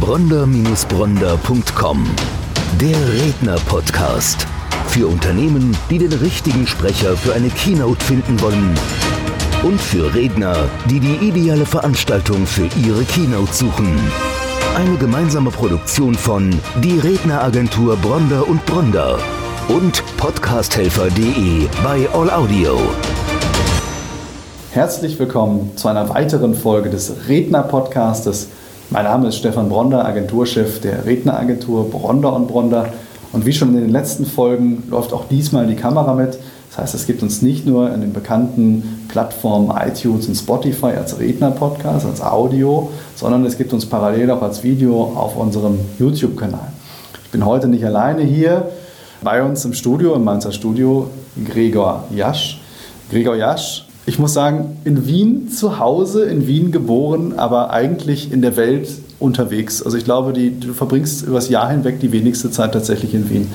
bronder-bronder.com. Der Redner-Podcast. Für Unternehmen, die den richtigen Sprecher für eine Keynote finden wollen. Und für Redner, die die ideale Veranstaltung für ihre Keynote suchen. Eine gemeinsame Produktion von Die Redneragentur Bronder und Bronder und podcasthelfer.de bei All Audio. Herzlich willkommen zu einer weiteren Folge des Redner-Podcastes. Mein Name ist Stefan Bronder, Agenturchef der Redneragentur Bronder und Bronder. Und wie schon in den letzten Folgen läuft auch diesmal die Kamera mit. Das heißt, es gibt uns nicht nur in den bekannten Plattformen iTunes und Spotify als Redner-Podcast, als Audio, sondern es gibt uns parallel auch als Video auf unserem YouTube-Kanal. Ich bin heute nicht alleine hier. Bei uns im Studio, im Mainzer Studio, Gregor Jasch. Gregor Jasch, ich muss sagen, in Wien zu Hause, in Wien geboren, aber eigentlich in der Welt unterwegs. Also ich glaube, die, du verbringst übers Jahr hinweg die wenigste Zeit tatsächlich in Wien.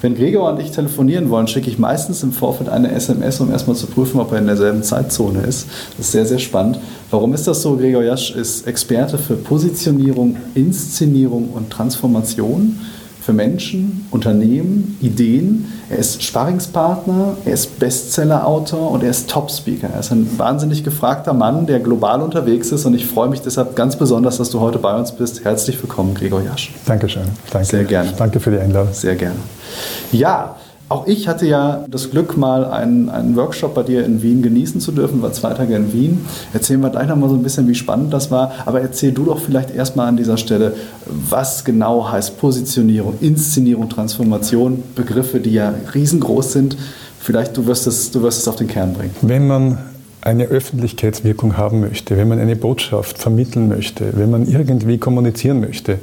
Wenn Gregor und ich telefonieren wollen, schicke ich meistens im Vorfeld eine SMS, um erstmal zu prüfen, ob er in derselben Zeitzone ist. Das ist sehr, sehr spannend. Warum ist das so? Gregor Jasch ist Experte für Positionierung, Inszenierung und Transformation für Menschen, Unternehmen, Ideen. Er ist Sparringspartner, er ist Bestsellerautor und er ist Top-Speaker. Er ist ein wahnsinnig gefragter Mann, der global unterwegs ist und ich freue mich deshalb ganz besonders, dass du heute bei uns bist. Herzlich willkommen, Gregor Jasch. Dankeschön. Danke. Sehr gerne. Danke für die Einladung. Sehr gerne. Ja, auch ich hatte ja das Glück, mal einen, einen Workshop bei dir in Wien genießen zu dürfen, war zwei Tage in Wien. Erzählen wir gleich nochmal so ein bisschen, wie spannend das war. Aber erzähl du doch vielleicht erstmal an dieser Stelle, was genau heißt Positionierung, Inszenierung, Transformation, Begriffe, die ja riesengroß sind. Vielleicht du wirst es, du wirst es auf den Kern bringen. Wenn man eine Öffentlichkeitswirkung haben möchte, wenn man eine Botschaft vermitteln möchte, wenn man irgendwie kommunizieren möchte,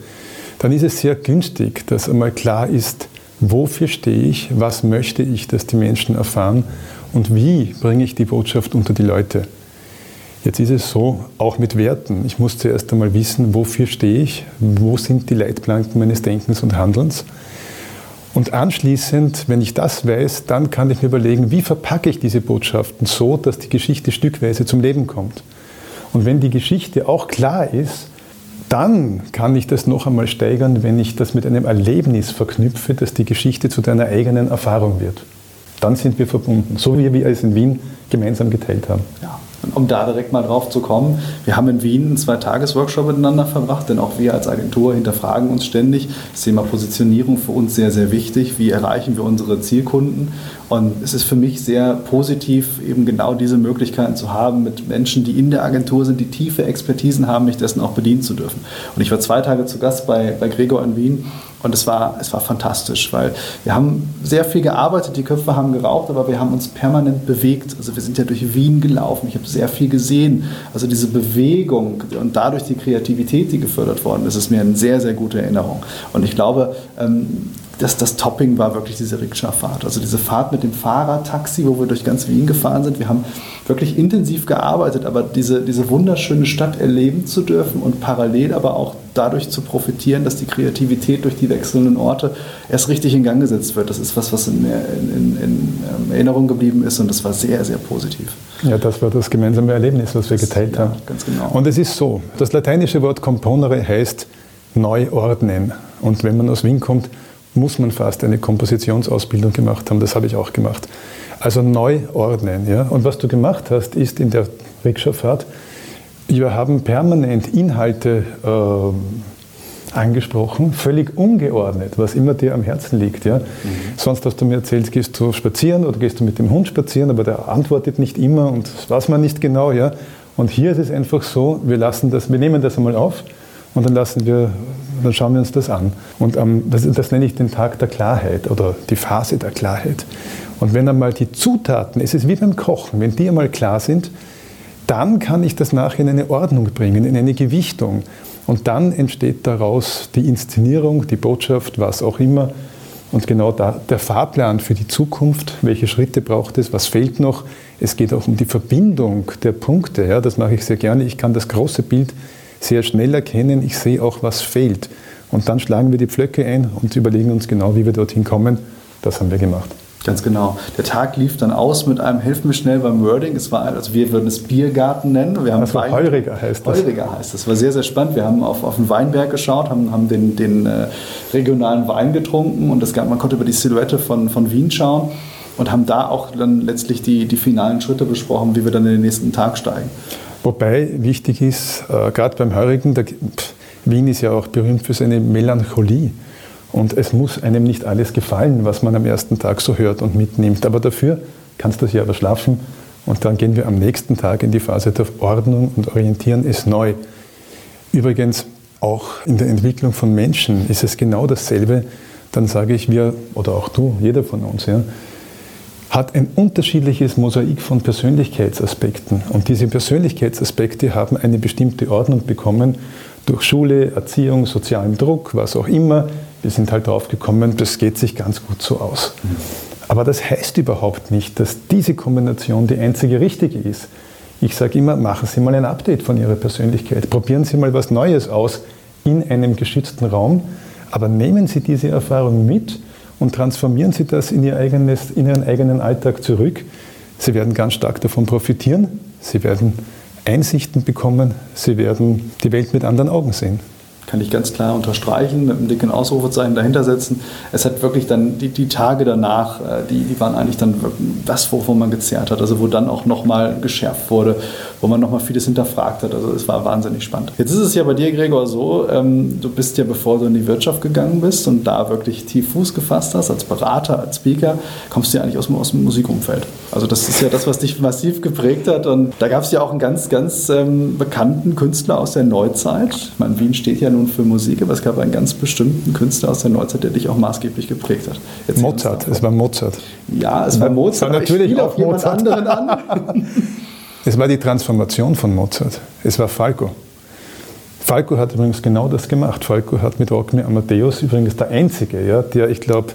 dann ist es sehr günstig, dass einmal klar ist, wofür stehe ich, was möchte ich, dass die Menschen erfahren und wie bringe ich die Botschaft unter die Leute. Jetzt ist es so, auch mit Werten. Ich muss zuerst einmal wissen, wofür stehe ich, wo sind die Leitplanken meines Denkens und Handelns. Und anschließend, wenn ich das weiß, dann kann ich mir überlegen, wie verpacke ich diese Botschaften so, dass die Geschichte stückweise zum Leben kommt. Und wenn die Geschichte auch klar ist, dann kann ich das noch einmal steigern, wenn ich das mit einem Erlebnis verknüpfe, dass die Geschichte zu deiner eigenen Erfahrung wird. Dann sind wir verbunden, so wie wir es in Wien gemeinsam geteilt haben. Ja um da direkt mal drauf zu kommen, wir haben in Wien einen Zwei-Tages-Workshop miteinander verbracht, denn auch wir als Agentur hinterfragen uns ständig. Das Thema Positionierung für uns sehr, sehr wichtig. Wie erreichen wir unsere Zielkunden? Und es ist für mich sehr positiv, eben genau diese Möglichkeiten zu haben, mit Menschen, die in der Agentur sind, die tiefe Expertisen haben, mich dessen auch bedienen zu dürfen. Und ich war zwei Tage zu Gast bei, bei Gregor in Wien und es war, es war fantastisch, weil wir haben sehr viel gearbeitet, die Köpfe haben geraucht, aber wir haben uns permanent bewegt. Also wir sind ja durch Wien gelaufen, ich habe sehr viel gesehen. Also diese Bewegung und dadurch die Kreativität, die gefördert worden ist, ist mir eine sehr, sehr gute Erinnerung. Und ich glaube, ähm, das, das Topping war wirklich diese Rikscha-Fahrt. Also diese Fahrt mit dem Fahrradtaxi, wo wir durch ganz Wien gefahren sind. Wir haben wirklich intensiv gearbeitet, aber diese, diese wunderschöne Stadt erleben zu dürfen und parallel aber auch dadurch zu profitieren, dass die Kreativität durch die wechselnden Orte erst richtig in Gang gesetzt wird. Das ist was, was in, in, in ähm, Erinnerung geblieben ist und das war sehr, sehr positiv. Ja, das war das gemeinsame Erlebnis, was wir geteilt ja, haben. Ganz genau. Und es ist so, das lateinische Wort componere heißt neu ordnen. Und wenn man aus Wien kommt, muss man fast eine Kompositionsausbildung gemacht haben. Das habe ich auch gemacht. Also neu ordnen. Ja? Und was du gemacht hast, ist in der Rikscha-Fahrt, wir haben permanent Inhalte äh, angesprochen, völlig ungeordnet, was immer dir am Herzen liegt. Ja? Mhm. Sonst hast du mir erzählt, gehst du spazieren oder gehst du mit dem Hund spazieren, aber der antwortet nicht immer und das weiß man nicht genau. Ja? Und hier ist es einfach so, wir, lassen das, wir nehmen das einmal auf und dann lassen wir, dann schauen wir uns das an. Und ähm, das, das nenne ich den Tag der Klarheit oder die Phase der Klarheit. Und wenn einmal die Zutaten, es ist wie beim Kochen, wenn die einmal klar sind, dann kann ich das nachher in eine Ordnung bringen, in eine Gewichtung. Und dann entsteht daraus die Inszenierung, die Botschaft, was auch immer. Und genau da, der Fahrplan für die Zukunft, welche Schritte braucht es, was fehlt noch. Es geht auch um die Verbindung der Punkte. Ja, das mache ich sehr gerne. Ich kann das große Bild sehr schnell erkennen. Ich sehe auch, was fehlt. Und dann schlagen wir die Pflöcke ein und überlegen uns genau, wie wir dorthin kommen. Das haben wir gemacht. Ganz genau. Der Tag lief dann aus mit einem, helfen mir schnell beim Wording, es war, also wir würden es Biergarten nennen. Wir haben also Wein, Heuriger heißt das. Heuriger heißt das. war sehr, sehr spannend. Wir haben auf, auf den Weinberg geschaut, haben, haben den, den äh, regionalen Wein getrunken und das man konnte über die Silhouette von, von Wien schauen und haben da auch dann letztlich die, die finalen Schritte besprochen, wie wir dann in den nächsten Tag steigen. Wobei wichtig ist, äh, gerade beim Heurigen, der, pff, Wien ist ja auch berühmt für seine Melancholie. Und es muss einem nicht alles gefallen, was man am ersten Tag so hört und mitnimmt. Aber dafür kannst du dich aber schlafen und dann gehen wir am nächsten Tag in die Phase der Ordnung und orientieren es neu. Übrigens, auch in der Entwicklung von Menschen ist es genau dasselbe. Dann sage ich, wir oder auch du, jeder von uns, ja, hat ein unterschiedliches Mosaik von Persönlichkeitsaspekten. Und diese Persönlichkeitsaspekte haben eine bestimmte Ordnung bekommen durch Schule, Erziehung, sozialen Druck, was auch immer. Wir sind halt drauf gekommen, das geht sich ganz gut so aus. Aber das heißt überhaupt nicht, dass diese Kombination die einzige richtige ist. Ich sage immer, machen Sie mal ein Update von Ihrer Persönlichkeit. Probieren Sie mal was Neues aus in einem geschützten Raum. Aber nehmen Sie diese Erfahrung mit und transformieren Sie das in, Ihr eigenes, in Ihren eigenen Alltag zurück. Sie werden ganz stark davon profitieren. Sie werden Einsichten bekommen. Sie werden die Welt mit anderen Augen sehen kann ich ganz klar unterstreichen, mit einem dicken Ausrufezeichen dahinter setzen. Es hat wirklich dann die, die Tage danach, äh, die, die waren eigentlich dann das, wovon man gezehrt hat, also wo dann auch nochmal geschärft wurde, wo man nochmal vieles hinterfragt hat. Also es war wahnsinnig spannend. Jetzt ist es ja bei dir, Gregor, so, ähm, du bist ja, bevor du in die Wirtschaft gegangen bist und da wirklich tief Fuß gefasst hast, als Berater, als Speaker, kommst du ja eigentlich aus dem, aus dem Musikumfeld. Also das ist ja das, was dich massiv geprägt hat und da gab es ja auch einen ganz, ganz ähm, bekannten Künstler aus der Neuzeit. Ich meine, Wien steht ja nun für Musik, aber es gab einen ganz bestimmten Künstler aus der Neuzeit, der dich auch maßgeblich geprägt hat. Erzähl Mozart, es war Mozart. Ja, es war Mozart. War natürlich auch Mozart. anderen an. es war die Transformation von Mozart. Es war Falco. Falco hat übrigens genau das gemacht. Falco hat mit Rock Me Amadeus übrigens der einzige, ja, der, ich glaube,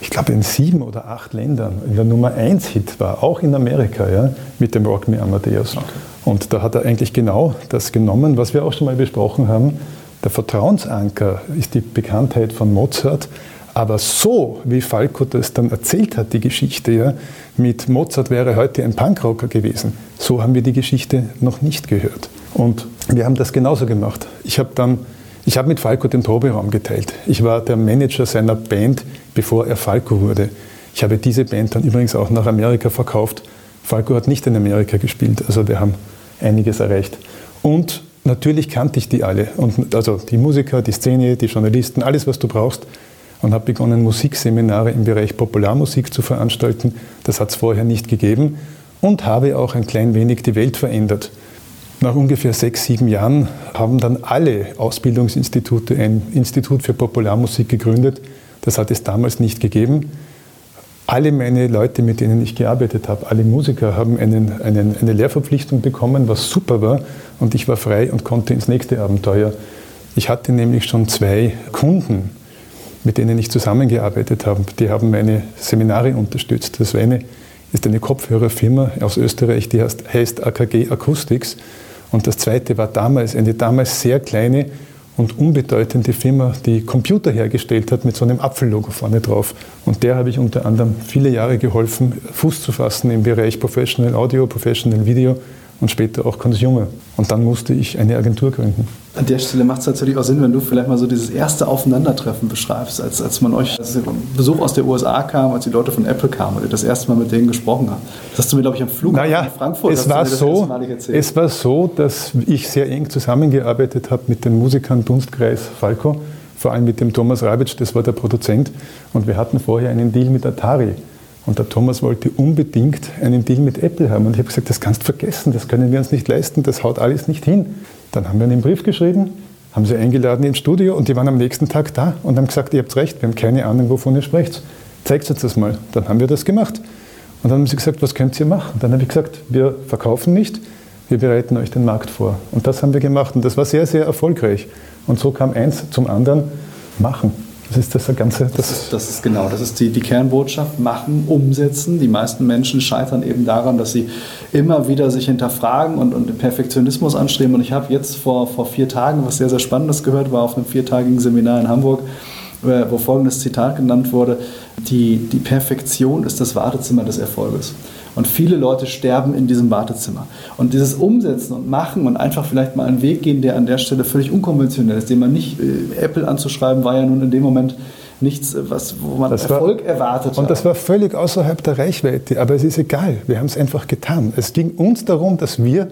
ich glaube in sieben oder acht Ländern in der Nummer 1 Hit war, auch in Amerika, ja, mit dem Rock Me Amadeus. Okay. Und da hat er eigentlich genau das genommen, was wir auch schon mal besprochen haben. Der Vertrauensanker ist die Bekanntheit von Mozart. Aber so, wie Falco das dann erzählt hat, die Geschichte, ja, mit Mozart wäre heute ein Punkrocker gewesen, so haben wir die Geschichte noch nicht gehört. Und wir haben das genauso gemacht. Ich habe dann, ich habe mit Falco den Proberaum geteilt. Ich war der Manager seiner Band, bevor er Falco wurde. Ich habe diese Band dann übrigens auch nach Amerika verkauft. Falco hat nicht in Amerika gespielt, also wir haben einiges erreicht. Und natürlich kannte ich die alle. Und also die Musiker, die Szene, die Journalisten, alles, was du brauchst. Und habe begonnen, Musikseminare im Bereich Popularmusik zu veranstalten. Das hat es vorher nicht gegeben. Und habe auch ein klein wenig die Welt verändert. Nach ungefähr sechs, sieben Jahren haben dann alle Ausbildungsinstitute ein Institut für Popularmusik gegründet. Das hat es damals nicht gegeben. Alle meine Leute, mit denen ich gearbeitet habe, alle Musiker, haben einen, einen, eine Lehrverpflichtung bekommen, was super war. Und ich war frei und konnte ins nächste Abenteuer. Ich hatte nämlich schon zwei Kunden, mit denen ich zusammengearbeitet habe. Die haben meine Seminare unterstützt. Das eine ist eine Kopfhörerfirma aus Österreich, die heißt, heißt AKG Acoustics. Und das zweite war damals eine damals sehr kleine und unbedeutende Firma, die Computer hergestellt hat mit so einem Apfellogo vorne drauf. Und der habe ich unter anderem viele Jahre geholfen, Fuß zu fassen im Bereich Professional Audio, Professional Video und später auch Consumer. Und dann musste ich eine Agentur gründen. An der Stelle macht es natürlich auch Sinn, wenn du vielleicht mal so dieses erste Aufeinandertreffen beschreibst, als, als man euch, als Besuch aus der USA kam, als die Leute von Apple kamen und ihr das erste Mal mit denen gesprochen habt. Das hast du mir, glaube ich, am Flug naja, in Frankfurt es war so, Es war so, dass ich sehr eng zusammengearbeitet habe mit den Musikern Dunstkreis Falco, vor allem mit dem Thomas Rabitsch, das war der Produzent. Und wir hatten vorher einen Deal mit Atari. Und der Thomas wollte unbedingt einen Deal mit Apple haben. Und ich habe gesagt, das kannst du vergessen, das können wir uns nicht leisten, das haut alles nicht hin. Dann haben wir einen Brief geschrieben, haben sie eingeladen ins Studio und die waren am nächsten Tag da und haben gesagt, ihr habt recht, wir haben keine Ahnung, wovon ihr sprecht. Zeigt uns das mal. Dann haben wir das gemacht. Und dann haben sie gesagt, was könnt ihr machen? Dann habe ich gesagt, wir verkaufen nicht, wir bereiten euch den Markt vor. Und das haben wir gemacht und das war sehr, sehr erfolgreich. Und so kam eins zum anderen, machen. Das ist das Ganze. Das, das, ist, genau, das ist die, die Kernbotschaft. Machen, umsetzen. Die meisten Menschen scheitern eben daran, dass sie immer wieder sich hinterfragen und, und den Perfektionismus anstreben. Und ich habe jetzt vor, vor vier Tagen was sehr, sehr Spannendes gehört, war auf einem viertagigen Seminar in Hamburg, äh, wo folgendes Zitat genannt wurde. die, die Perfektion ist das Wartezimmer des Erfolges. Und viele Leute sterben in diesem Wartezimmer. Und dieses Umsetzen und Machen und einfach vielleicht mal einen Weg gehen, der an der Stelle völlig unkonventionell ist, den man nicht, äh, Apple anzuschreiben, war ja nun in dem Moment nichts, äh, was, wo man Das Erfolg war, erwartet hat. Und das war völlig außerhalb der Reichweite, aber es ist egal, wir haben es einfach getan. Es ging uns darum, dass wir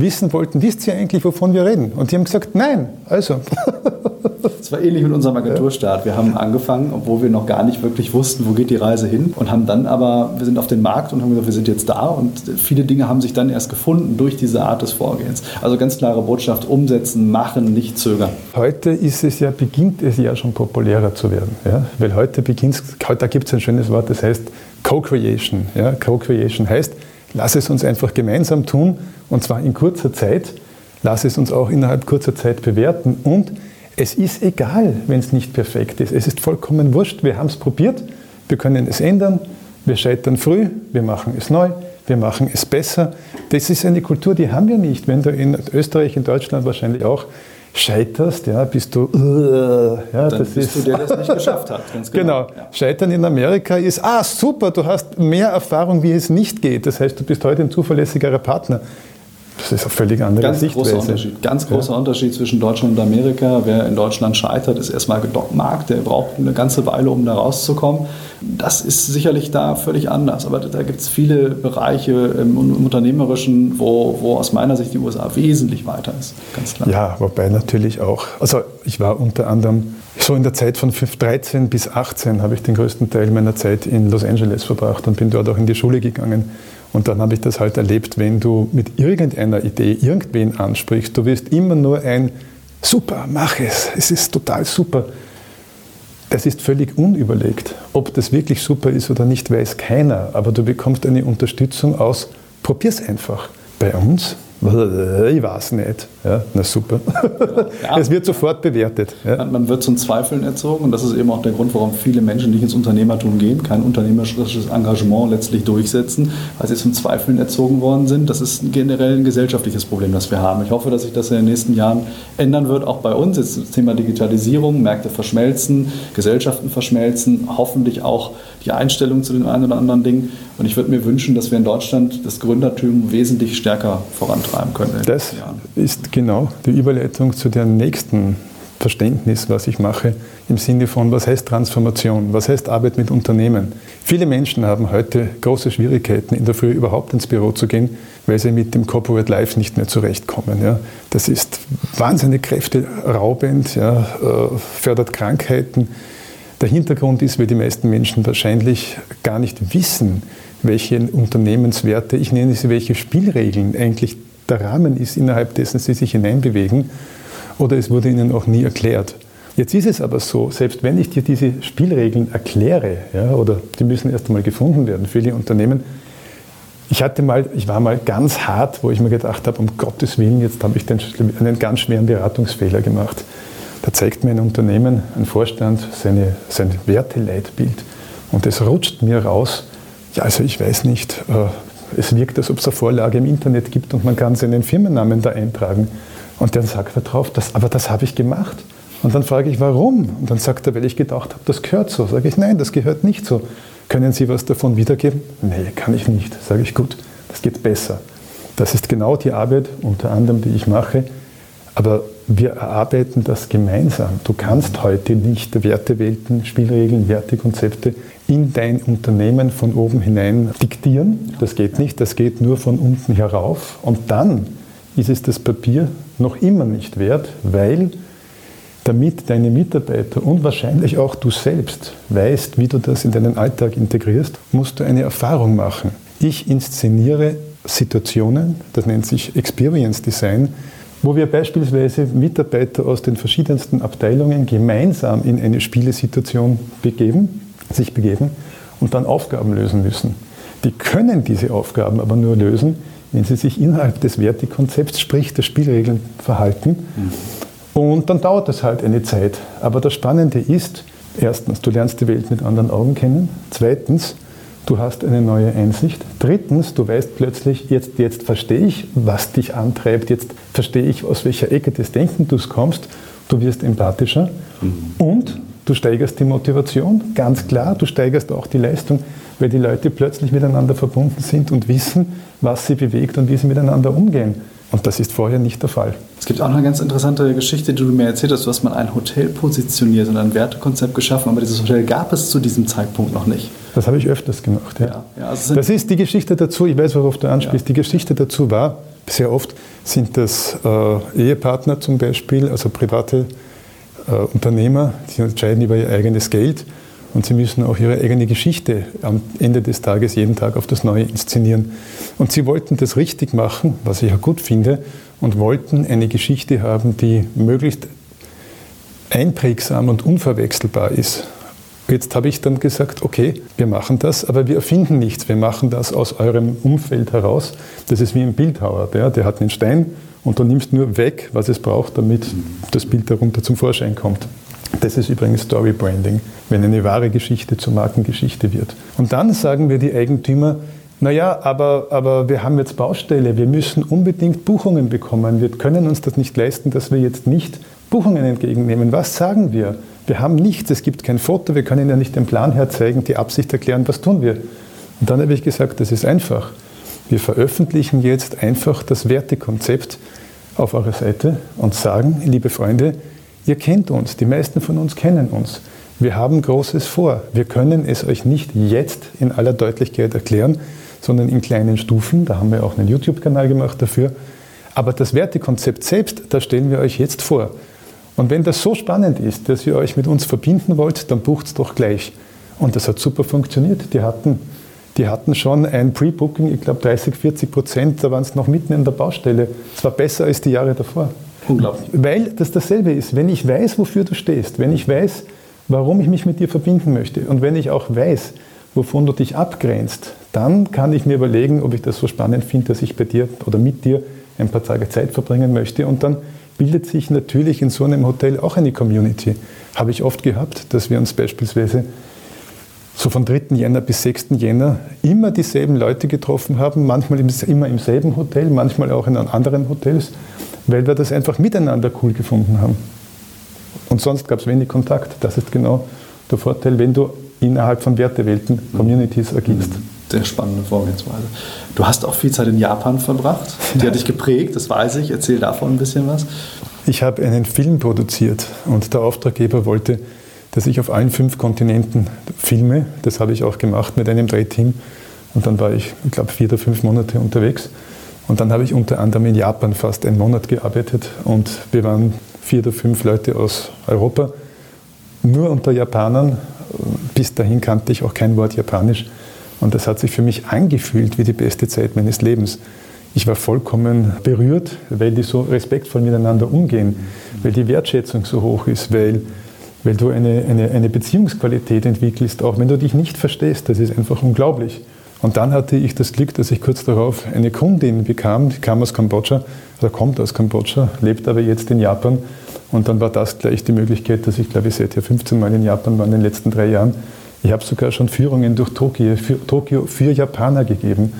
wissen wollten, wisst ihr eigentlich, wovon wir reden? Und die haben gesagt, nein, also. Es war ähnlich mit unserem Agenturstart. Wir haben angefangen, obwohl wir noch gar nicht wirklich wussten, wo geht die Reise hin und haben dann aber, wir sind auf den Markt und haben gesagt, wir sind jetzt da und viele Dinge haben sich dann erst gefunden durch diese Art des Vorgehens. Also ganz klare Botschaft, umsetzen, machen, nicht zögern. Heute ist es ja, beginnt es ja schon populärer zu werden. Ja? Weil heute beginnt da gibt es ein schönes Wort, das heißt Co-Creation. Ja? Co-Creation heißt, lass es uns einfach gemeinsam tun und zwar in kurzer Zeit. Lass es uns auch innerhalb kurzer Zeit bewerten und es ist egal, wenn es nicht perfekt ist. Es ist vollkommen wurscht. Wir haben es probiert, wir können es ändern, wir scheitern früh, wir machen es neu, wir machen es besser. Das ist eine Kultur, die haben wir nicht. Wenn du in Österreich, in Deutschland wahrscheinlich auch scheiterst, ja, bist du, äh, ja, Dann das bist ist, du der, der es nicht geschafft hat. Ganz Genau. Ja. Scheitern in Amerika ist, ah, super, du hast mehr Erfahrung, wie es nicht geht. Das heißt, du bist heute ein zuverlässigerer Partner. Das ist eine völlig andere Ganz Sichtweise. großer Unterschied. Ganz großer Unterschied zwischen Deutschland und Amerika. Wer in Deutschland scheitert, ist erstmal gedockmarkt. Der braucht eine ganze Weile, um da rauszukommen. Das ist sicherlich da völlig anders. Aber da gibt es viele Bereiche im, im Unternehmerischen, wo, wo aus meiner Sicht die USA wesentlich weiter ist. Ganz klar. Ja, wobei natürlich auch. Also ich war unter anderem so in der Zeit von 13 bis 18 habe ich den größten Teil meiner Zeit in Los Angeles verbracht und bin dort auch in die Schule gegangen. Und dann habe ich das halt erlebt, wenn du mit irgendeiner Idee irgendwen ansprichst, du wirst immer nur ein Super, mach es, es ist total super. Es ist völlig unüberlegt. Ob das wirklich super ist oder nicht, weiß keiner. Aber du bekommst eine Unterstützung aus, probier's einfach. Bei uns, ich weiß nicht. Ja, na super. Ja. Es wird sofort bewertet. Ja. Man, man wird zum Zweifeln erzogen und das ist eben auch der Grund, warum viele Menschen nicht ins Unternehmertum gehen, kein unternehmerisches Engagement letztlich durchsetzen, weil sie zum Zweifeln erzogen worden sind. Das ist generell ein gesellschaftliches Problem, das wir haben. Ich hoffe, dass sich das in den nächsten Jahren ändern wird, auch bei uns. Jetzt das Thema Digitalisierung, Märkte verschmelzen, Gesellschaften verschmelzen, hoffentlich auch die Einstellung zu den einen oder anderen Dingen. Und ich würde mir wünschen, dass wir in Deutschland das Gründertum wesentlich stärker vorantreiben in den Das ist genau die Überleitung zu dem nächsten Verständnis, was ich mache, im Sinne von, was heißt Transformation, was heißt Arbeit mit Unternehmen. Viele Menschen haben heute große Schwierigkeiten, in der Früh überhaupt ins Büro zu gehen, weil sie mit dem Corporate Life nicht mehr zurechtkommen. Ja. Das ist wahnsinnig kräfteraubend, ja, äh, fördert Krankheiten. Der Hintergrund ist, weil die meisten Menschen wahrscheinlich gar nicht wissen, welche Unternehmenswerte, ich nenne sie welche Spielregeln eigentlich der Rahmen ist, innerhalb dessen sie sich hineinbewegen, oder es wurde ihnen auch nie erklärt. Jetzt ist es aber so, selbst wenn ich dir diese Spielregeln erkläre, ja, oder die müssen erst einmal gefunden werden, viele Unternehmen, ich hatte mal, ich war mal ganz hart, wo ich mir gedacht habe, um Gottes Willen, jetzt habe ich den, einen ganz schweren Beratungsfehler gemacht. Da zeigt mir ein Unternehmen, ein Vorstand, seine, sein Werteleitbild und es rutscht mir raus, ja, also ich weiß nicht, äh, es wirkt, als ob es eine Vorlage im Internet gibt und man kann seinen Firmennamen da eintragen. Und dann sagt er drauf, das, aber das habe ich gemacht. Und dann frage ich, warum? Und dann sagt er, weil ich gedacht habe, das gehört so. Sage ich, nein, das gehört nicht so. Können Sie was davon wiedergeben? Nee, kann ich nicht. Sage ich, gut, das geht besser. Das ist genau die Arbeit, unter anderem, die ich mache. Aber wir erarbeiten das gemeinsam. Du kannst heute nicht Wertewelten, Spielregeln, Wertekonzepte in dein Unternehmen von oben hinein diktieren. Das geht nicht, das geht nur von unten herauf. Und dann ist es das Papier noch immer nicht wert, weil damit deine Mitarbeiter und wahrscheinlich auch du selbst weißt, wie du das in deinen Alltag integrierst, musst du eine Erfahrung machen. Ich inszeniere Situationen, das nennt sich Experience Design, wo wir beispielsweise Mitarbeiter aus den verschiedensten Abteilungen gemeinsam in eine Spielesituation begeben, sich begeben und dann Aufgaben lösen müssen. Die können diese Aufgaben aber nur lösen, wenn sie sich innerhalb des Wertekonzepts, sprich der Spielregeln, verhalten. Und dann dauert es halt eine Zeit. Aber das Spannende ist, erstens, du lernst die Welt mit anderen Augen kennen. Zweitens, du hast eine neue Einsicht. Drittens, du weißt plötzlich, jetzt, jetzt verstehe ich, was dich antreibt. Jetzt verstehe ich, aus welcher Ecke des Denkens du kommst. Du wirst empathischer. Und Du steigerst die Motivation, ganz klar, du steigerst auch die Leistung, weil die Leute plötzlich miteinander verbunden sind und wissen, was sie bewegt und wie sie miteinander umgehen. Und das ist vorher nicht der Fall. Es gibt auch eine ganz interessante Geschichte, die du mir erzählt hast. Du hast mal ein Hotel positioniert und ein Wertekonzept geschaffen, aber dieses Hotel gab es zu diesem Zeitpunkt noch nicht. Das habe ich öfters gemacht. Ja. ja, ja also das ist die Geschichte dazu, ich weiß, worauf du anspielst. Ja. Die Geschichte dazu war, sehr oft sind das äh, Ehepartner zum Beispiel, also private äh, Unternehmer, die entscheiden über ihr eigenes Geld und sie müssen auch ihre eigene Geschichte am Ende des Tages jeden Tag auf das Neue inszenieren. Und sie wollten das richtig machen, was ich auch gut finde, und wollten eine Geschichte haben, die möglichst einprägsam und unverwechselbar ist. Jetzt habe ich dann gesagt, okay, wir machen das, aber wir erfinden nichts. Wir machen das aus eurem Umfeld heraus. Das ist wie ein Bildhauer. Der, der hat einen Stein und du nimmst nur weg, was es braucht, damit das Bild darunter zum Vorschein kommt. Das ist übrigens Story Branding, wenn eine wahre Geschichte zur Markengeschichte wird. Und dann sagen wir die Eigentümer, naja, aber, aber wir haben jetzt Baustelle, wir müssen unbedingt Buchungen bekommen. Wir können uns das nicht leisten, dass wir jetzt nicht Buchungen entgegennehmen. Was sagen wir? Wir haben nichts, es gibt kein Foto, wir können ja nicht den Plan herzeigen, die Absicht erklären, was tun wir. Und dann habe ich gesagt, das ist einfach. Wir veröffentlichen jetzt einfach das Wertekonzept auf eurer Seite und sagen, liebe Freunde, Ihr kennt uns, die meisten von uns kennen uns. Wir haben Großes vor. Wir können es euch nicht jetzt in aller Deutlichkeit erklären, sondern in kleinen Stufen. Da haben wir auch einen YouTube-Kanal gemacht dafür. Aber das Wertekonzept selbst, das stellen wir euch jetzt vor. Und wenn das so spannend ist, dass ihr euch mit uns verbinden wollt, dann bucht es doch gleich. Und das hat super funktioniert. Die hatten, die hatten schon ein Pre-Booking, ich glaube 30, 40 Prozent, da waren es noch mitten in der Baustelle. Es war besser als die Jahre davor. Unglaublich. Weil das dasselbe ist. Wenn ich weiß, wofür du stehst, wenn ich weiß, warum ich mich mit dir verbinden möchte und wenn ich auch weiß, wovon du dich abgrenzt, dann kann ich mir überlegen, ob ich das so spannend finde, dass ich bei dir oder mit dir ein paar Tage Zeit verbringen möchte. Und dann bildet sich natürlich in so einem Hotel auch eine Community. Habe ich oft gehabt, dass wir uns beispielsweise so von 3. Jänner bis 6. Jänner immer dieselben Leute getroffen haben, manchmal immer im selben Hotel, manchmal auch in anderen Hotels weil wir das einfach miteinander cool gefunden haben. Und sonst gab es wenig Kontakt. Das ist genau der Vorteil, wenn du innerhalb von Wertewelten, Communities agierst. Mhm. Sehr spannende Vorgehensweise. Du hast auch viel Zeit in Japan verbracht. Die hat dich geprägt, das weiß ich. Erzähl davon ein bisschen was. Ich habe einen Film produziert und der Auftraggeber wollte, dass ich auf allen fünf Kontinenten filme. Das habe ich auch gemacht mit einem Drehteam. Und dann war ich, ich glaube, vier oder fünf Monate unterwegs. Und dann habe ich unter anderem in Japan fast einen Monat gearbeitet und wir waren vier oder fünf Leute aus Europa, nur unter Japanern. Bis dahin kannte ich auch kein Wort Japanisch und das hat sich für mich angefühlt wie die beste Zeit meines Lebens. Ich war vollkommen berührt, weil die so respektvoll miteinander umgehen, weil die Wertschätzung so hoch ist, weil, weil du eine, eine, eine Beziehungsqualität entwickelst, auch wenn du dich nicht verstehst. Das ist einfach unglaublich. Und dann hatte ich das Glück, dass ich kurz darauf eine Kundin bekam, die kam aus Kambodscha, oder kommt aus Kambodscha, lebt aber jetzt in Japan. Und dann war das gleich die Möglichkeit, dass ich, glaube ich, seither 15 Mal in Japan war in den letzten drei Jahren. Ich habe sogar schon Führungen durch Tokio für, Tokio für Japaner gegeben,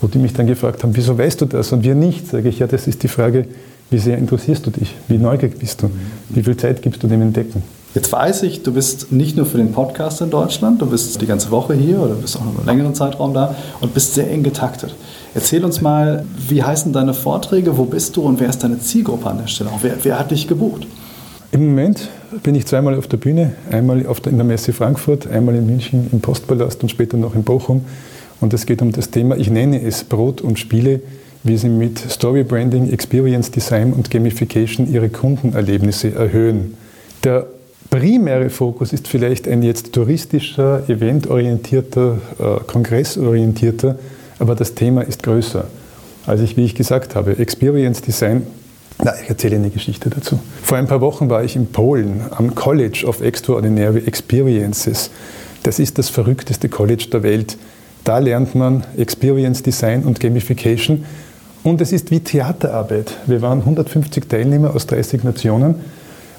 wo die mich dann gefragt haben, wieso weißt du das und wir nicht? Sage ich, ja, das ist die Frage, wie sehr interessierst du dich? Wie neugierig bist du? Wie viel Zeit gibst du dem Entdecken? Jetzt weiß ich, du bist nicht nur für den Podcast in Deutschland, du bist die ganze Woche hier oder bist auch noch einen längeren Zeitraum da und bist sehr eng getaktet. Erzähl uns mal, wie heißen deine Vorträge, wo bist du und wer ist deine Zielgruppe an der Stelle? Wer, wer hat dich gebucht? Im Moment bin ich zweimal auf der Bühne, einmal der, in der Messe Frankfurt, einmal in München im Postpalast und später noch in Bochum. Und es geht um das Thema, ich nenne es Brot und Spiele, wie sie mit Story Branding, Experience Design und Gamification ihre Kundenerlebnisse erhöhen. Der primäre Fokus ist vielleicht ein jetzt touristischer, eventorientierter, äh, kongressorientierter, aber das Thema ist größer. Also ich, wie ich gesagt habe, Experience Design, na, ich erzähle eine Geschichte dazu. Vor ein paar Wochen war ich in Polen am College of Extraordinary Experiences. Das ist das verrückteste College der Welt. Da lernt man Experience Design und Gamification. Und es ist wie Theaterarbeit. Wir waren 150 Teilnehmer aus 30 Nationen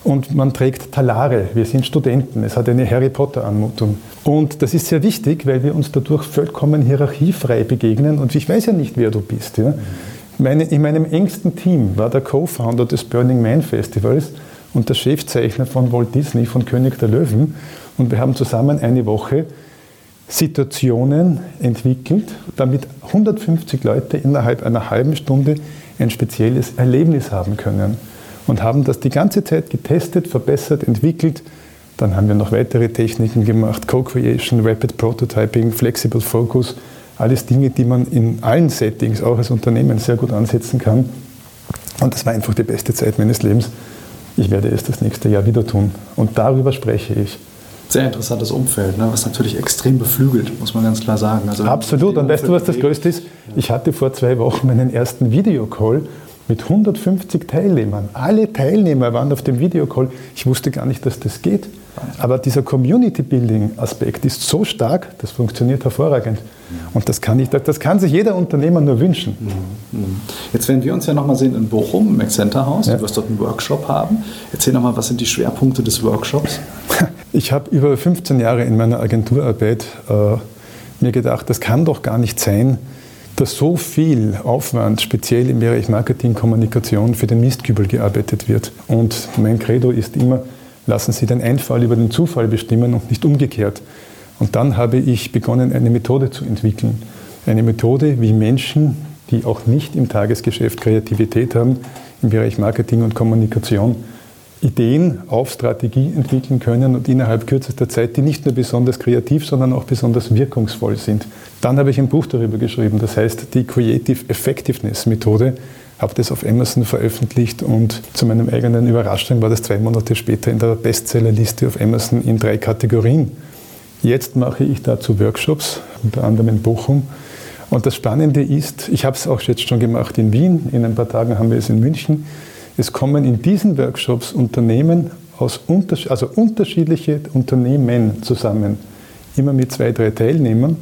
und man trägt Talare. Wir sind Studenten. Es hat eine Harry Potter-Anmutung. Und das ist sehr wichtig, weil wir uns dadurch vollkommen hierarchiefrei begegnen. Und ich weiß ja nicht, wer du bist. Ja? Meine, in meinem engsten Team war der Co-Founder des Burning Man Festivals und der Chefzeichner von Walt Disney, von König der Löwen. Und wir haben zusammen eine Woche Situationen entwickelt, damit 150 Leute innerhalb einer halben Stunde ein spezielles Erlebnis haben können. Und haben das die ganze Zeit getestet, verbessert, entwickelt. Dann haben wir noch weitere Techniken gemacht, Co-Creation, Rapid Prototyping, Flexible Focus, alles Dinge, die man in allen Settings, auch als Unternehmen, sehr gut ansetzen kann. Und das war einfach die beste Zeit meines Lebens. Ich werde es das nächste Jahr wieder tun. Und darüber spreche ich. Sehr interessantes Umfeld, ne, was natürlich extrem beflügelt, muss man ganz klar sagen. Also Absolut. Und weißt du, was das Größte ist? Ich hatte vor zwei Wochen meinen ersten Videocall mit 150 Teilnehmern. Alle Teilnehmer waren auf dem Videocall. Ich wusste gar nicht, dass das geht. Aber dieser Community-Building-Aspekt ist so stark, das funktioniert hervorragend. Und das kann, ich, das kann sich jeder Unternehmer nur wünschen. Jetzt werden wir uns ja nochmal sehen in Bochum, im Accenture-Haus. Ja. Du wirst dort einen Workshop haben. Erzähl nochmal, was sind die Schwerpunkte des Workshops? Ich habe über 15 Jahre in meiner Agenturarbeit äh, mir gedacht, das kann doch gar nicht sein, dass so viel Aufwand, speziell im Bereich Marketing, Kommunikation, für den Mistkübel gearbeitet wird. Und mein Credo ist immer, lassen Sie den Einfall über den Zufall bestimmen und nicht umgekehrt. Und dann habe ich begonnen, eine Methode zu entwickeln. Eine Methode, wie Menschen, die auch nicht im Tagesgeschäft Kreativität haben, im Bereich Marketing und Kommunikation, Ideen auf Strategie entwickeln können und innerhalb kürzester Zeit, die nicht nur besonders kreativ, sondern auch besonders wirkungsvoll sind. Dann habe ich ein Buch darüber geschrieben, das heißt die Creative Effectiveness Methode, habe das auf Amazon veröffentlicht und zu meinem eigenen Überraschung war das zwei Monate später in der Bestsellerliste auf Amazon in drei Kategorien. Jetzt mache ich dazu Workshops, unter anderem in Bochum. Und das Spannende ist, ich habe es auch jetzt schon gemacht in Wien, in ein paar Tagen haben wir es in München. Es kommen in diesen Workshops Unternehmen aus also unterschiedliche Unternehmen zusammen, immer mit zwei, drei Teilnehmern.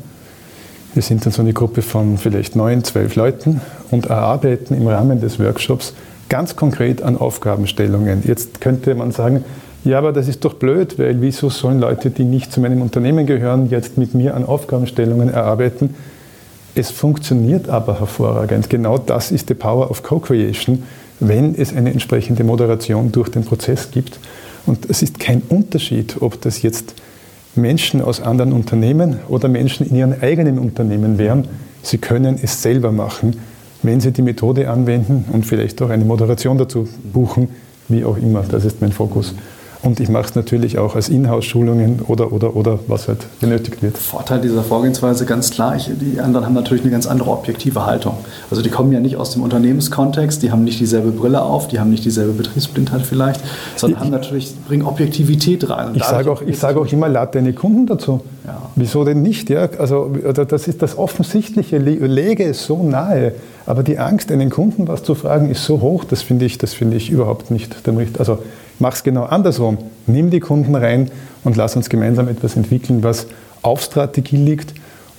Wir sind dann so eine Gruppe von vielleicht neun, zwölf Leuten und erarbeiten im Rahmen des Workshops ganz konkret an Aufgabenstellungen. Jetzt könnte man sagen, ja, aber das ist doch blöd, weil wieso sollen Leute, die nicht zu meinem Unternehmen gehören, jetzt mit mir an Aufgabenstellungen erarbeiten? Es funktioniert aber hervorragend. Genau das ist die Power of Co-Creation wenn es eine entsprechende Moderation durch den Prozess gibt. Und es ist kein Unterschied, ob das jetzt Menschen aus anderen Unternehmen oder Menschen in ihrem eigenen Unternehmen wären. Sie können es selber machen, wenn sie die Methode anwenden und vielleicht auch eine Moderation dazu buchen, wie auch immer. Das ist mein Fokus. Und ich mache es natürlich auch als Inhouse-Schulungen oder, oder, oder was halt benötigt wird. Vorteil dieser Vorgehensweise ganz klar. Ich, die anderen haben natürlich eine ganz andere objektive Haltung. Also die kommen ja nicht aus dem Unternehmenskontext, die haben nicht dieselbe Brille auf, die haben nicht dieselbe Betriebsblindheit vielleicht, sondern ich, haben natürlich, bringen Objektivität rein. Und ich sage auch, sag auch immer, lad deine Kunden dazu. Ja. Wieso denn nicht? Ja? Also das ist das Offensichtliche, lege es so nahe. Aber die Angst, einen Kunden was zu fragen, ist so hoch, das finde ich, das ich überhaupt nicht. Also mach es genau andersrum. Nimm die Kunden rein und lass uns gemeinsam etwas entwickeln, was auf Strategie liegt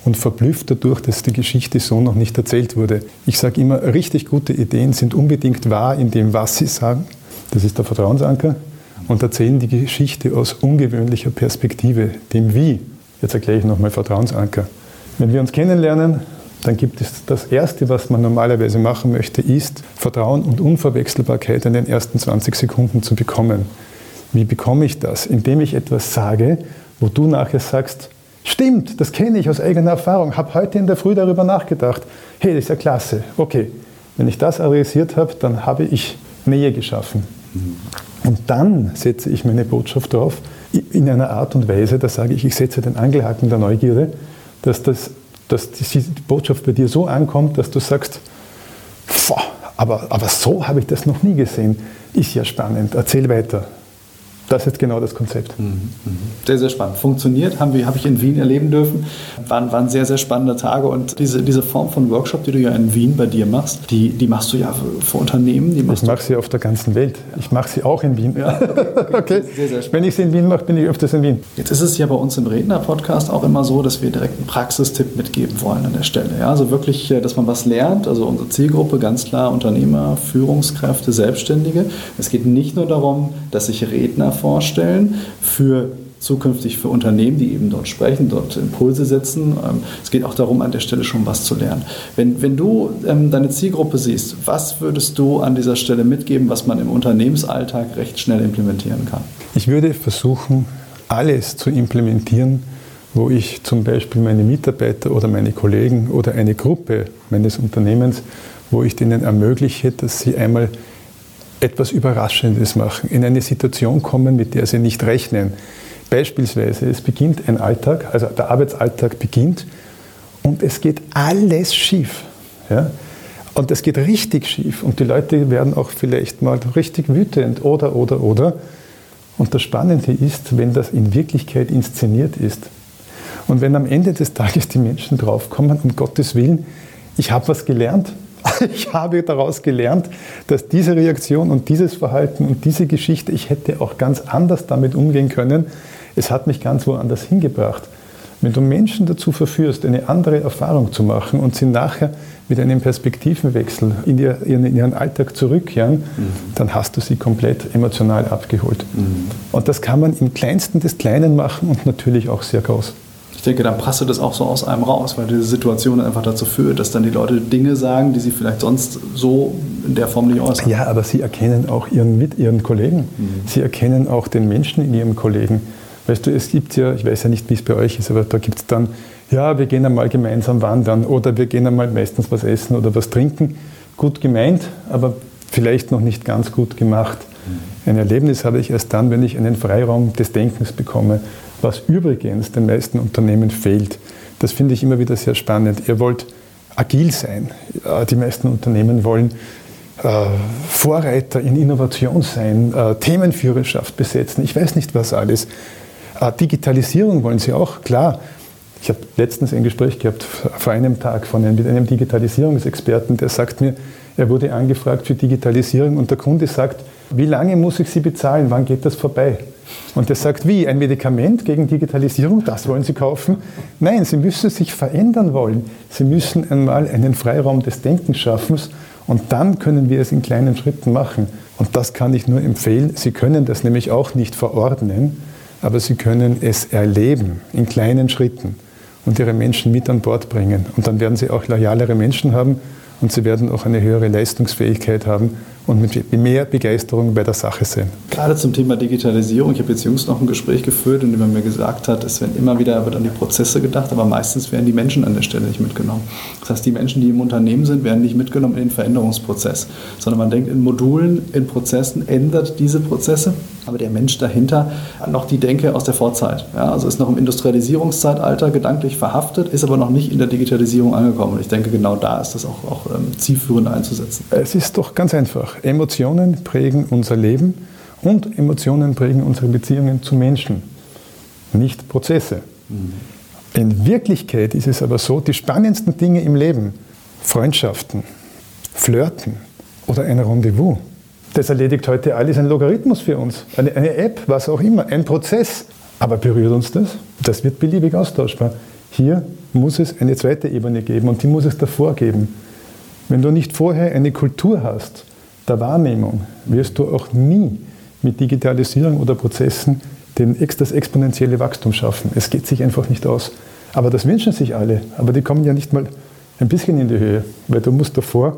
und verblüfft dadurch, dass die Geschichte so noch nicht erzählt wurde. Ich sage immer, richtig gute Ideen sind unbedingt wahr in dem, was sie sagen. Das ist der Vertrauensanker. Und erzählen die Geschichte aus ungewöhnlicher Perspektive, dem Wie. Jetzt erkläre ich nochmal Vertrauensanker. Wenn wir uns kennenlernen, dann gibt es das Erste, was man normalerweise machen möchte, ist Vertrauen und Unverwechselbarkeit in den ersten 20 Sekunden zu bekommen. Wie bekomme ich das? Indem ich etwas sage, wo du nachher sagst, stimmt, das kenne ich aus eigener Erfahrung, habe heute in der Früh darüber nachgedacht. Hey, das ist ja klasse. Okay, wenn ich das adressiert habe, dann habe ich Nähe geschaffen. Und dann setze ich meine Botschaft drauf in einer Art und Weise, da sage ich, ich setze den Angelhaken der Neugierde, dass das dass die Botschaft bei dir so ankommt, dass du sagst, aber, aber so habe ich das noch nie gesehen. Ist ja spannend, erzähl weiter. Das ist genau das Konzept. Mhm, mhm. Sehr, sehr spannend. Funktioniert, haben wir, habe ich in Wien erleben dürfen. Waren, waren sehr, sehr spannende Tage. Und diese, diese Form von Workshop, die du ja in Wien bei dir machst, die, die machst du ja für, für Unternehmen. ich mache sie auf der ganzen Welt. Ich mache sie auch in Wien. Ja, okay. okay. Sehr, sehr Wenn ich sie in Wien mache, bin ich öfters in Wien. Jetzt ist es ja bei uns im Redner-Podcast auch immer so, dass wir direkt einen Praxistipp mitgeben wollen an der Stelle. Ja, also wirklich, äh, dass man was lernt. Also unsere Zielgruppe, ganz klar Unternehmer, Führungskräfte, Selbstständige. Es geht nicht nur darum, dass sich Redner vorstellen für zukünftig für Unternehmen, die eben dort sprechen, dort Impulse setzen. Ähm, es geht auch darum, an der Stelle schon was zu lernen. Wenn, wenn du ähm, deine Zielgruppe siehst, was würdest du an dieser Stelle mitgeben, was man im Unternehmensalltag recht schnell implementieren kann? Ich würde versuchen, alles zu implementieren, wo ich zum Beispiel meine Mitarbeiter oder meine Kollegen oder eine Gruppe meines Unternehmens, wo ich denen ermögliche, dass sie einmal etwas Überraschendes machen, in eine Situation kommen, mit der sie nicht rechnen. Beispielsweise, es beginnt ein Alltag, also der Arbeitsalltag beginnt und es geht alles schief. Ja? Und es geht richtig schief und die Leute werden auch vielleicht mal richtig wütend oder, oder, oder. Und das Spannende ist, wenn das in Wirklichkeit inszeniert ist. Und wenn am Ende des Tages die Menschen draufkommen, um Gottes Willen, ich habe was gelernt, ich habe daraus gelernt, dass diese Reaktion und dieses Verhalten und diese Geschichte, ich hätte auch ganz anders damit umgehen können. Es hat mich ganz woanders hingebracht. Wenn du Menschen dazu verführst, eine andere Erfahrung zu machen und sie nachher mit einem Perspektivenwechsel in, ihr, in ihren Alltag zurückkehren, mhm. dann hast du sie komplett emotional abgeholt. Mhm. Und das kann man im kleinsten des Kleinen machen und natürlich auch sehr groß. Ich denke, dann passt das auch so aus einem raus, weil diese Situation einfach dazu führt, dass dann die Leute Dinge sagen, die sie vielleicht sonst so in der Form nicht äußern. Ja, aber sie erkennen auch ihren mit ihren Kollegen. Mhm. Sie erkennen auch den Menschen in ihrem Kollegen. Weißt du, es gibt ja, ich weiß ja nicht, wie es bei euch ist, aber da gibt es dann, ja, wir gehen einmal gemeinsam wandern oder wir gehen einmal meistens was essen oder was trinken. Gut gemeint, aber vielleicht noch nicht ganz gut gemacht. Mhm. Ein Erlebnis habe ich erst dann, wenn ich einen Freiraum des Denkens bekomme was übrigens den meisten Unternehmen fehlt. Das finde ich immer wieder sehr spannend. Ihr wollt agil sein. Die meisten Unternehmen wollen äh, Vorreiter in Innovation sein, äh, Themenführerschaft besetzen, ich weiß nicht was alles. Äh, Digitalisierung wollen sie auch, klar. Ich habe letztens ein Gespräch gehabt vor einem Tag von einem, mit einem Digitalisierungsexperten, der sagt mir, er wurde angefragt für Digitalisierung und der Kunde sagt, wie lange muss ich Sie bezahlen, wann geht das vorbei? Und er sagt, wie, ein Medikament gegen Digitalisierung, das wollen Sie kaufen? Nein, Sie müssen sich verändern wollen. Sie müssen einmal einen Freiraum des Denkens schaffen und dann können wir es in kleinen Schritten machen. Und das kann ich nur empfehlen. Sie können das nämlich auch nicht verordnen, aber Sie können es erleben in kleinen Schritten und Ihre Menschen mit an Bord bringen. Und dann werden Sie auch loyalere Menschen haben und Sie werden auch eine höhere Leistungsfähigkeit haben und mit mehr Begeisterung bei der Sache sein. Gerade zum Thema Digitalisierung. Ich habe jetzt jüngst noch ein Gespräch geführt, in dem man mir gesagt hat, es werden immer wieder wird an die Prozesse gedacht, aber meistens werden die Menschen an der Stelle nicht mitgenommen. Das heißt, die Menschen, die im Unternehmen sind, werden nicht mitgenommen in den Veränderungsprozess, sondern man denkt in Modulen, in Prozessen, ändert diese Prozesse, aber der Mensch dahinter hat noch die Denke aus der Vorzeit. Ja, also ist noch im Industrialisierungszeitalter gedanklich verhaftet, ist aber noch nicht in der Digitalisierung angekommen. Und ich denke, genau da ist das auch, auch ähm, zielführend einzusetzen. Es ist doch ganz einfach. Emotionen prägen unser Leben und Emotionen prägen unsere Beziehungen zu Menschen, nicht Prozesse. Mhm. In Wirklichkeit ist es aber so, die spannendsten Dinge im Leben, Freundschaften, Flirten oder ein Rendezvous, das erledigt heute alles ein Logarithmus für uns, eine, eine App, was auch immer, ein Prozess. Aber berührt uns das? Das wird beliebig austauschbar. Hier muss es eine zweite Ebene geben und die muss es davor geben. Wenn du nicht vorher eine Kultur hast, der Wahrnehmung wirst du auch nie mit Digitalisierung oder Prozessen das exponentielle Wachstum schaffen. Es geht sich einfach nicht aus. Aber das wünschen sich alle. Aber die kommen ja nicht mal ein bisschen in die Höhe, weil du musst davor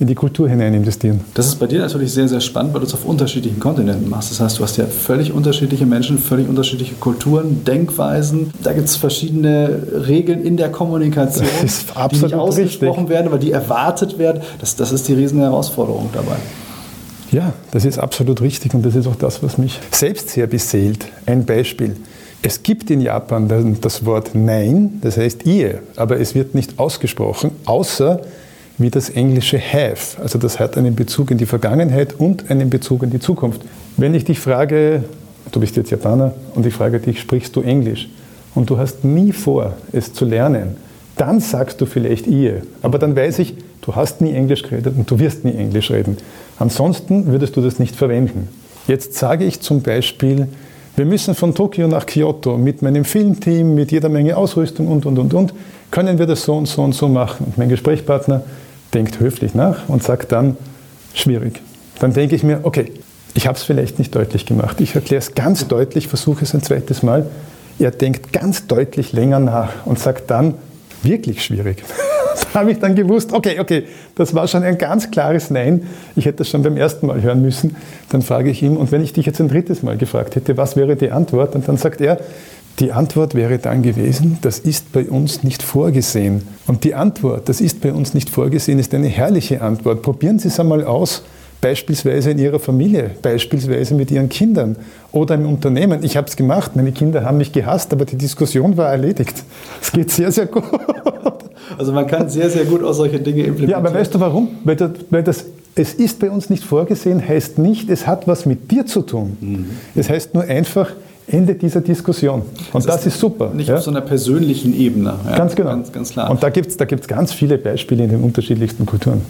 in die Kultur hinein investieren. Das ist bei dir natürlich sehr, sehr spannend, weil du es auf unterschiedlichen Kontinenten machst. Das heißt, du hast ja völlig unterschiedliche Menschen, völlig unterschiedliche Kulturen, Denkweisen. Da gibt es verschiedene Regeln in der Kommunikation, die nicht ausgesprochen richtig. werden, aber die erwartet werden. Das, das ist die riesen Herausforderung dabei. Ja, das ist absolut richtig und das ist auch das, was mich selbst sehr beseelt. Ein Beispiel. Es gibt in Japan das Wort Nein, das heißt Ehe, aber es wird nicht ausgesprochen, außer wie das englische have. Also das hat einen Bezug in die Vergangenheit und einen Bezug in die Zukunft. Wenn ich dich frage, du bist jetzt Japaner und ich frage dich, sprichst du Englisch und du hast nie vor, es zu lernen, dann sagst du vielleicht Ehe. Aber dann weiß ich, du hast nie Englisch geredet und du wirst nie Englisch reden. Ansonsten würdest du das nicht verwenden. Jetzt sage ich zum Beispiel, wir müssen von Tokio nach Kyoto mit meinem Filmteam, mit jeder Menge Ausrüstung und, und, und, und, können wir das so und so und so machen. Und mein Gesprächspartner denkt höflich nach und sagt dann, schwierig. Dann denke ich mir, okay, Ich habe es vielleicht nicht deutlich gemacht. Ich erkläre es ganz deutlich, versuche es ein zweites Mal. Er denkt ganz deutlich länger nach und sagt dann, wirklich schwierig. da habe ich dann gewusst, okay, okay, das war schon ein ganz klares Nein. Ich hätte das schon beim ersten Mal hören müssen. Dann frage ich ihn, und wenn ich dich jetzt ein drittes Mal gefragt hätte, was wäre die Antwort? Und dann sagt er, die Antwort wäre dann gewesen, das ist bei uns nicht vorgesehen. Und die Antwort, das ist bei uns nicht vorgesehen, ist eine herrliche Antwort. Probieren Sie es einmal aus beispielsweise in ihrer Familie, beispielsweise mit ihren Kindern oder im Unternehmen. Ich habe es gemacht, meine Kinder haben mich gehasst, aber die Diskussion war erledigt. Es geht sehr, sehr gut. Also man kann sehr, sehr gut auch solche Dinge implementieren. Ja, aber weißt du warum? Weil das, weil das es ist bei uns nicht vorgesehen, heißt nicht, es hat was mit dir zu tun. Mhm. Es heißt nur einfach, Ende dieser Diskussion. Und das, das ist, super. Nicht ja? auf so einer persönlichen Ebene. Ja, ganz genau. Ganz, ganz klar. Und da gibt es da gibt's ganz viele Beispiele in den unterschiedlichsten Kulturen.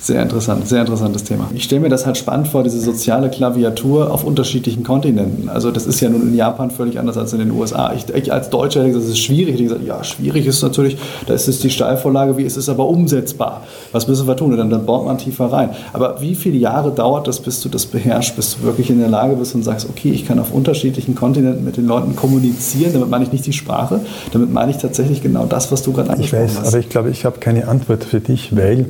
Sehr interessant, sehr interessantes Thema. Ich stelle mir das halt spannend vor, diese soziale Klaviatur auf unterschiedlichen Kontinenten. Also das ist ja nun in Japan völlig anders als in den USA. Ich, ich als Deutscher hätte gesagt, das ist schwierig. Ich gesagt, ja, schwierig ist natürlich, da ist es die Steilvorlage, wie ist es aber umsetzbar? Was müssen wir tun? Und dann, dann baut man tiefer rein. Aber wie viele Jahre dauert das, bis du das beherrschst, bis du wirklich in der Lage bist und sagst, okay, ich kann auf unterschiedlichen Kontinenten mit den Leuten kommunizieren. Damit meine ich nicht die Sprache, damit meine ich tatsächlich genau das, was du gerade angesprochen hast. Ich weiß, aber ich glaube, ich habe keine Antwort für dich, weil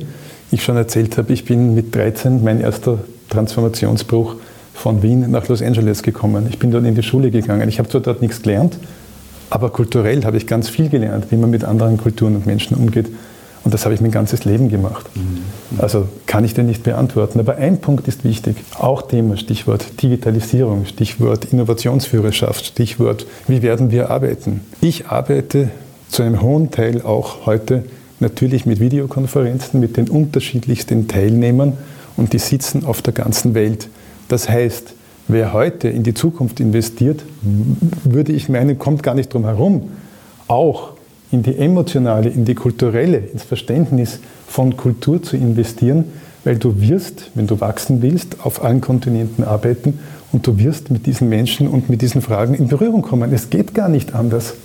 ich schon erzählt habe, ich bin mit 13 mein erster Transformationsbruch von Wien nach Los Angeles gekommen. Ich bin dort in die Schule gegangen. Ich habe zwar dort nichts gelernt, aber kulturell habe ich ganz viel gelernt, wie man mit anderen Kulturen und Menschen umgeht. Und das habe ich mein ganzes Leben gemacht. Mhm. Also kann ich den nicht beantworten. Aber ein Punkt ist wichtig. Auch Thema, Stichwort Digitalisierung, Stichwort Innovationsführerschaft, Stichwort, wie werden wir arbeiten? Ich arbeite zu einem hohen Teil auch heute natürlich mit Videokonferenzen mit den unterschiedlichsten Teilnehmern und die sitzen auf der ganzen Welt. Das heißt, wer heute in die Zukunft investiert, würde ich meinen, kommt gar nicht drum herum, auch in die emotionale, in die kulturelle, ins Verständnis von Kultur zu investieren, weil du wirst, wenn du wachsen willst, auf allen Kontinenten arbeiten und du wirst mit diesen Menschen und mit diesen Fragen in Berührung kommen. Es geht gar nicht anders.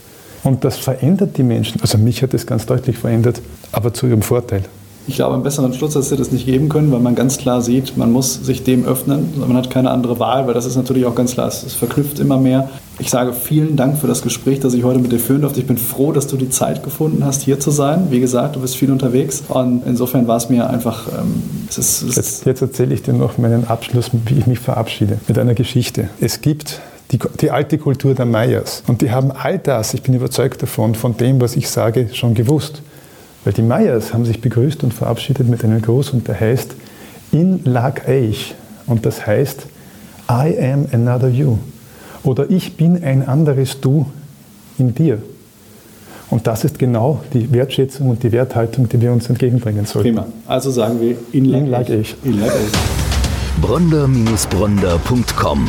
Und das verändert die Menschen. Also mich hat das ganz deutlich verändert, aber zu ihrem Vorteil. Ich glaube, einen besseren Schluss hätte es nicht geben können, weil man ganz klar sieht, man muss sich dem öffnen. Man hat keine andere Wahl, weil das ist natürlich auch ganz klar, es verknüpft immer mehr. Ich sage vielen Dank für das Gespräch, das ich heute mit dir führen durfte. Ich bin froh, dass du die Zeit gefunden hast, hier zu sein. Wie gesagt, du bist viel unterwegs und insofern war es mir einfach. Ähm, es ist, es jetzt, jetzt erzähle ich dir noch meinen Abschluss, wie ich mich verabschiede, mit einer Geschichte. Es gibt die, die, alte Kultur der Mayas. Und die haben all das, ich bin überzeugt davon, von dem, was ich sage, schon gewusst. Weil die Mayas haben sich begrüßt und verabschiedet mit einem Gruß und der heißt In lag ich. Und das heißt I am another you. Oder ich bin ein anderes Du in dir. Und das ist genau die Wertschätzung und die Werthaltung, die wir uns entgegenbringen sollten. Prima. Also sagen wir In lag ich. In lag ich. Bronder-Bronder.com